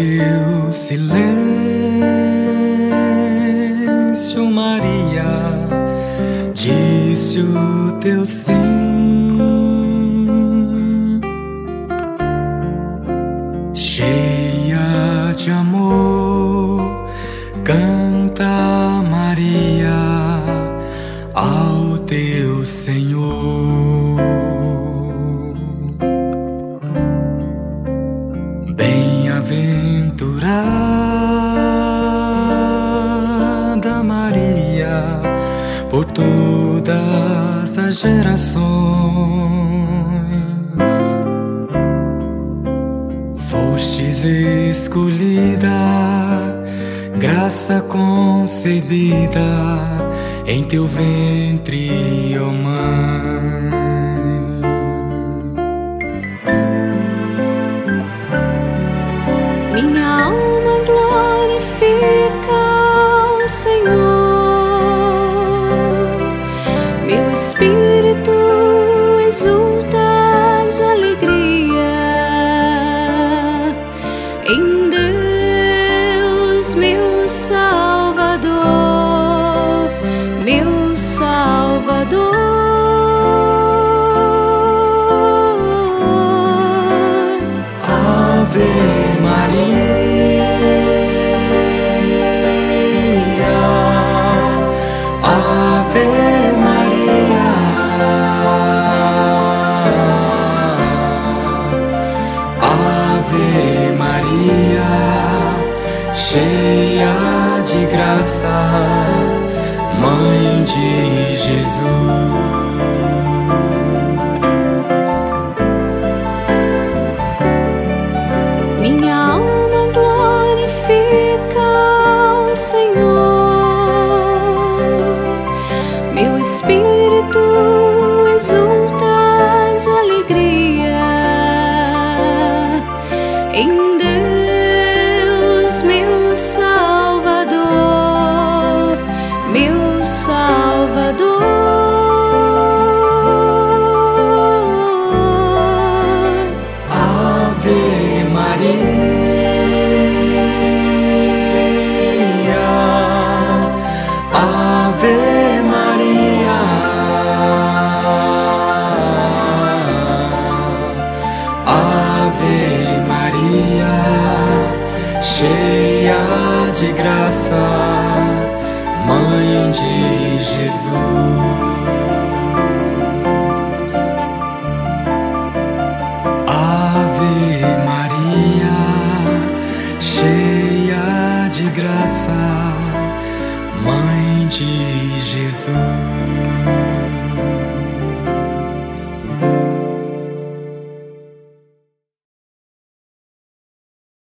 teu silêncio, Maria, disse o teu sim, cheia de amor, canta Maria ao teu Senhor. Por todas as gerações, fostes escolhida, graça concebida em teu ventre, ó oh Mãe. Minha alma em Deus, meu Salvador, meu Salvador. Ave Maria, Ave Maria, Ave Maria, cheia de graça, Mãe de Jesus. Minha alma glorifica o Senhor, meu espírito exulta de alegria de graça, Mãe de Jesus. Ave Maria, cheia de graça, Mãe de Jesus.